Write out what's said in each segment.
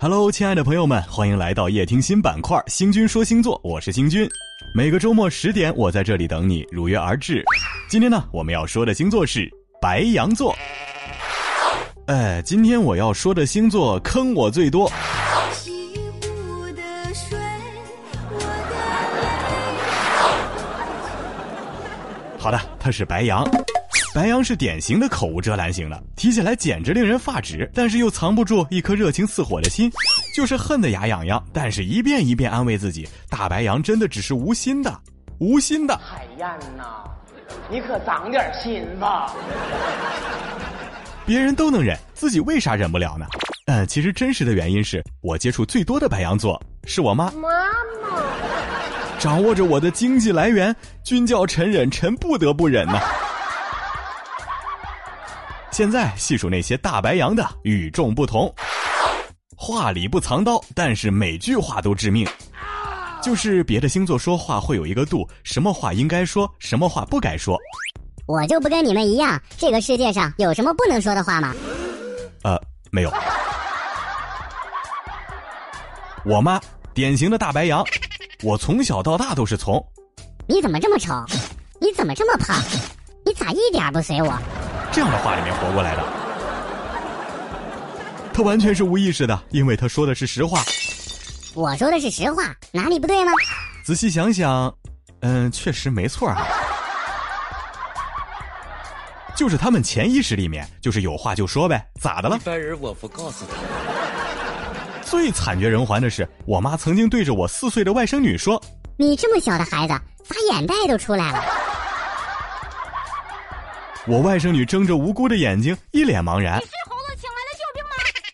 Hello，亲爱的朋友们，欢迎来到夜听新板块“星君说星座”，我是星君。每个周末十点，我在这里等你，如约而至。今天呢，我们要说的星座是白羊座。哎，今天我要说的星座坑我最多。好的，他是白羊。白羊是典型的口无遮拦型的，提起来简直令人发指，但是又藏不住一颗热情似火的心，就是恨得牙痒痒。但是一遍一遍安慰自己，大白羊真的只是无心的，无心的。海燕呐，你可长点心吧。别人都能忍，自己为啥忍不了呢？嗯，其实真实的原因是我接触最多的白羊座是我妈。妈妈，掌握着我的经济来源，君叫臣忍，臣不得不忍呐。现在细数那些大白羊的与众不同，话里不藏刀，但是每句话都致命。就是别的星座说话会有一个度，什么话应该说，什么话不该说。我就不跟你们一样，这个世界上有什么不能说的话吗？呃，没有。我妈典型的大白羊，我从小到大都是从。你怎么这么丑？你怎么这么胖？你咋一点不随我？这样的话里面活过来的，他完全是无意识的，因为他说的是实话。我说的是实话，哪里不对呢？仔细想想，嗯，确实没错啊。就是他们潜意识里面就是有话就说呗，咋的了？一般人我不告诉他。最惨绝人寰的是，我妈曾经对着我四岁的外甥女说：“你这么小的孩子，咋眼袋都出来了？”我外甥女睁着无辜的眼睛，一脸茫然。你是猴子请来的救兵吗？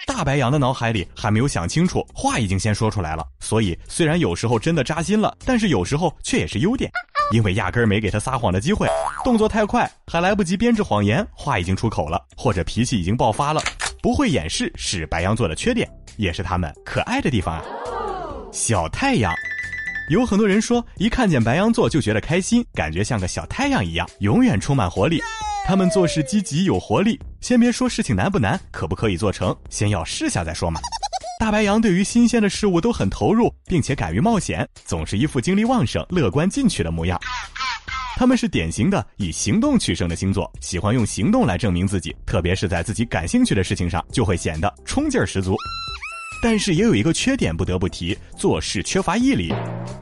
大白羊的脑海里还没有想清楚，话已经先说出来了。所以虽然有时候真的扎心了，但是有时候却也是优点，因为压根儿没给他撒谎的机会，动作太快，还来不及编制谎言，话已经出口了，或者脾气已经爆发了。不会掩饰是白羊座的缺点，也是他们可爱的地方啊。小太阳，有很多人说一看见白羊座就觉得开心，感觉像个小太阳一样，永远充满活力。他们做事积极有活力，先别说事情难不难，可不可以做成，先要试下再说嘛。大白羊对于新鲜的事物都很投入，并且敢于冒险，总是一副精力旺盛、乐观进取的模样。他们是典型的以行动取胜的星座，喜欢用行动来证明自己，特别是在自己感兴趣的事情上，就会显得冲劲儿十足。但是也有一个缺点不得不提，做事缺乏毅力，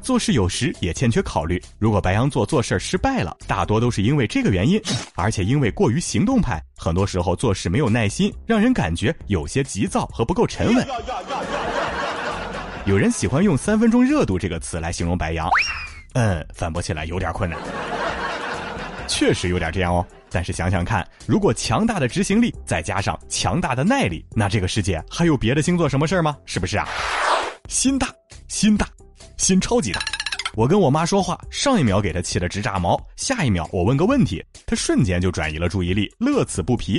做事有时也欠缺考虑。如果白羊座做事失败了，大多都是因为这个原因，而且因为过于行动派，很多时候做事没有耐心，让人感觉有些急躁和不够沉稳。有人喜欢用“三分钟热度”这个词来形容白羊，嗯，反驳起来有点困难。确实有点这样哦，但是想想看，如果强大的执行力再加上强大的耐力，那这个世界还有别的星座什么事儿吗？是不是啊？心大，心大，心超级大。我跟我妈说话，上一秒给她气得直炸毛，下一秒我问个问题，她瞬间就转移了注意力，乐此不疲。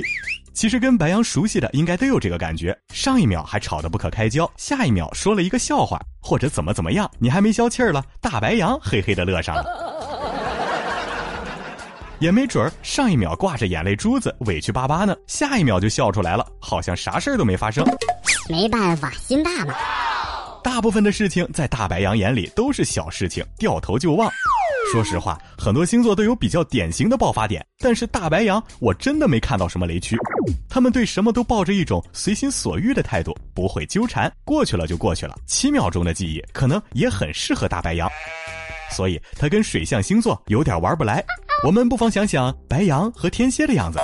其实跟白羊熟悉的应该都有这个感觉，上一秒还吵得不可开交，下一秒说了一个笑话或者怎么怎么样，你还没消气儿了，大白羊嘿嘿的乐上了。也没准儿，上一秒挂着眼泪珠子，委屈巴巴呢，下一秒就笑出来了，好像啥事儿都没发生。没办法，心大嘛。大部分的事情在大白羊眼里都是小事情，掉头就忘。说实话，很多星座都有比较典型的爆发点，但是大白羊我真的没看到什么雷区。他们对什么都抱着一种随心所欲的态度，不会纠缠，过去了就过去了。七秒钟的记忆可能也很适合大白羊，所以他跟水象星座有点玩不来。我们不妨想想白羊和天蝎的样子，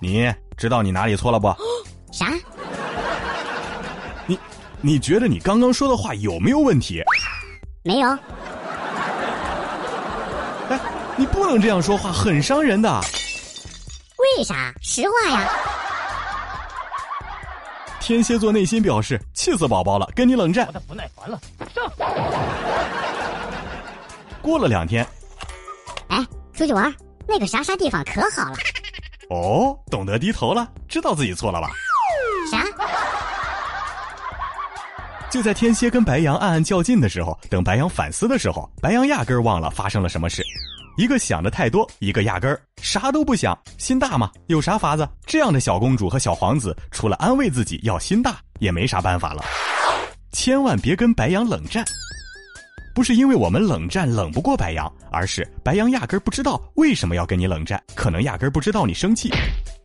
你知道你哪里错了不？啥？你，你觉得你刚刚说的话有没有问题？没有。哎，你不能这样说话，很伤人的。为啥？实话呀。天蝎座内心表示气死宝宝了，跟你冷战。我不耐烦了，上。过了两天。出去玩，那个啥啥地方可好了。哦，懂得低头了，知道自己错了吧？啥？就在天蝎跟白羊暗暗较劲的时候，等白羊反思的时候，白羊压根儿忘了发生了什么事。一个想的太多，一个压根儿啥都不想，心大嘛，有啥法子？这样的小公主和小皇子，除了安慰自己要心大，也没啥办法了。千万别跟白羊冷战。不是因为我们冷战冷不过白羊，而是白羊压根不知道为什么要跟你冷战，可能压根不知道你生气。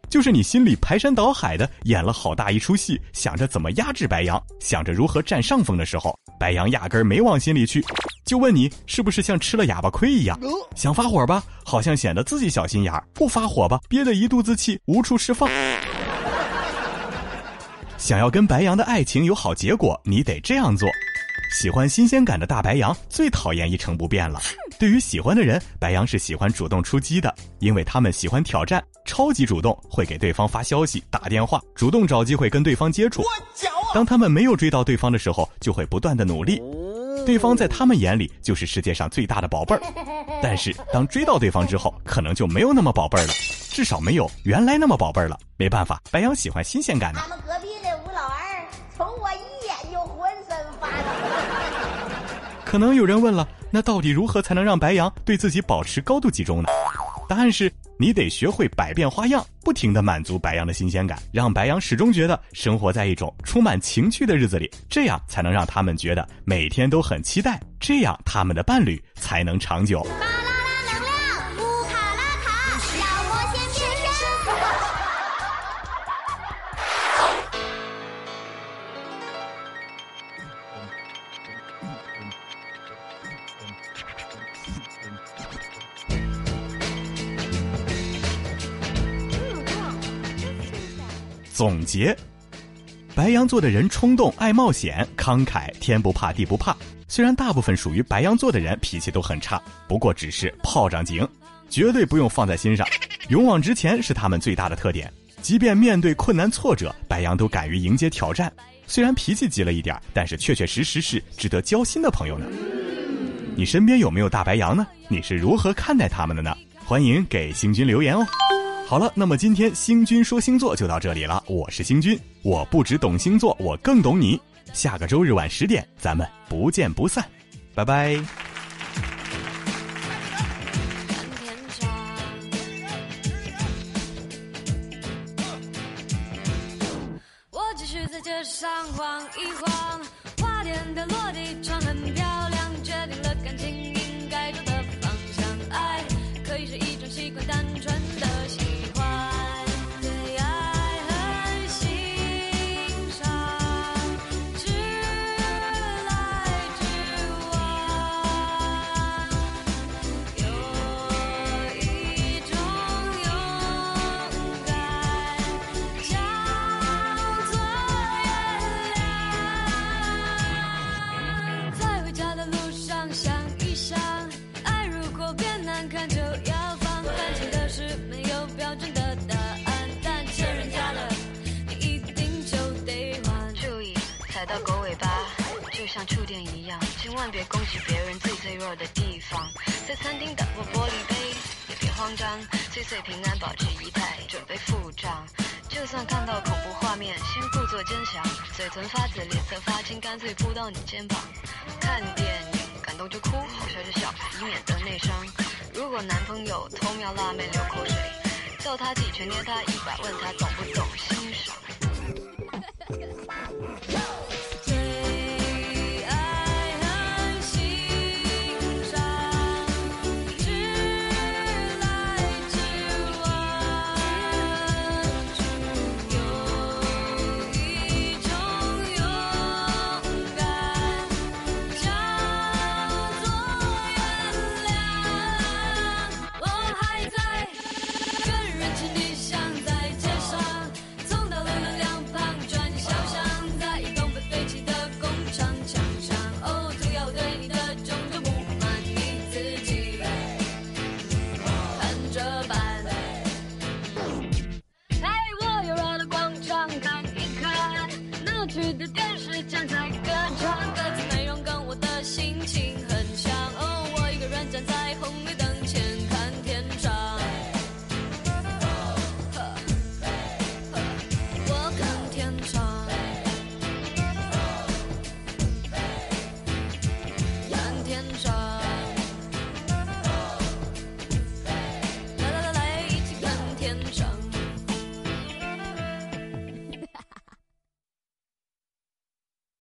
就是你心里排山倒海的演了好大一出戏，想着怎么压制白羊，想着如何占上风的时候，白羊压根没往心里去，就问你是不是像吃了哑巴亏一样，想发火吧，好像显得自己小心眼儿；不发火吧，憋得一肚子气无处释放。想要跟白羊的爱情有好结果，你得这样做。喜欢新鲜感的大白羊最讨厌一成不变了。对于喜欢的人，白羊是喜欢主动出击的，因为他们喜欢挑战，超级主动，会给对方发消息、打电话，主动找机会跟对方接触。当他们没有追到对方的时候，就会不断的努力。对方在他们眼里就是世界上最大的宝贝儿。但是当追到对方之后，可能就没有那么宝贝儿了，至少没有原来那么宝贝儿了。没办法，白羊喜欢新鲜感的。可能有人问了，那到底如何才能让白羊对自己保持高度集中呢？答案是你得学会百变花样，不停地满足白羊的新鲜感，让白羊始终觉得生活在一种充满情趣的日子里，这样才能让他们觉得每天都很期待，这样他们的伴侣才能长久。总结：白羊座的人冲动、爱冒险、慷慨，天不怕地不怕。虽然大部分属于白羊座的人脾气都很差，不过只是炮仗精，绝对不用放在心上。勇往直前是他们最大的特点，即便面对困难挫折，白羊都敢于迎接挑战。虽然脾气急了一点，但是确确实实是值得交心的朋友呢。你身边有没有大白羊呢？你是如何看待他们的呢？欢迎给星君留言哦。好了，那么今天星君说星座就到这里了。我是星君，我不只懂星座，我更懂你。下个周日晚十点，咱们不见不散，拜拜。我继续在街上晃一晃，花店的落地窗很漂，餐厅打破玻璃杯，也别慌张，岁岁平安，保持仪态，准备付账。就算看到恐怖画面，先故作坚强，嘴唇发紫，脸色发青，干脆扑到你肩膀。看电影感动就哭，好笑就笑，以免得内伤。如果男朋友偷瞄辣妹流口水，叫他几拳捏他一把，问他懂不懂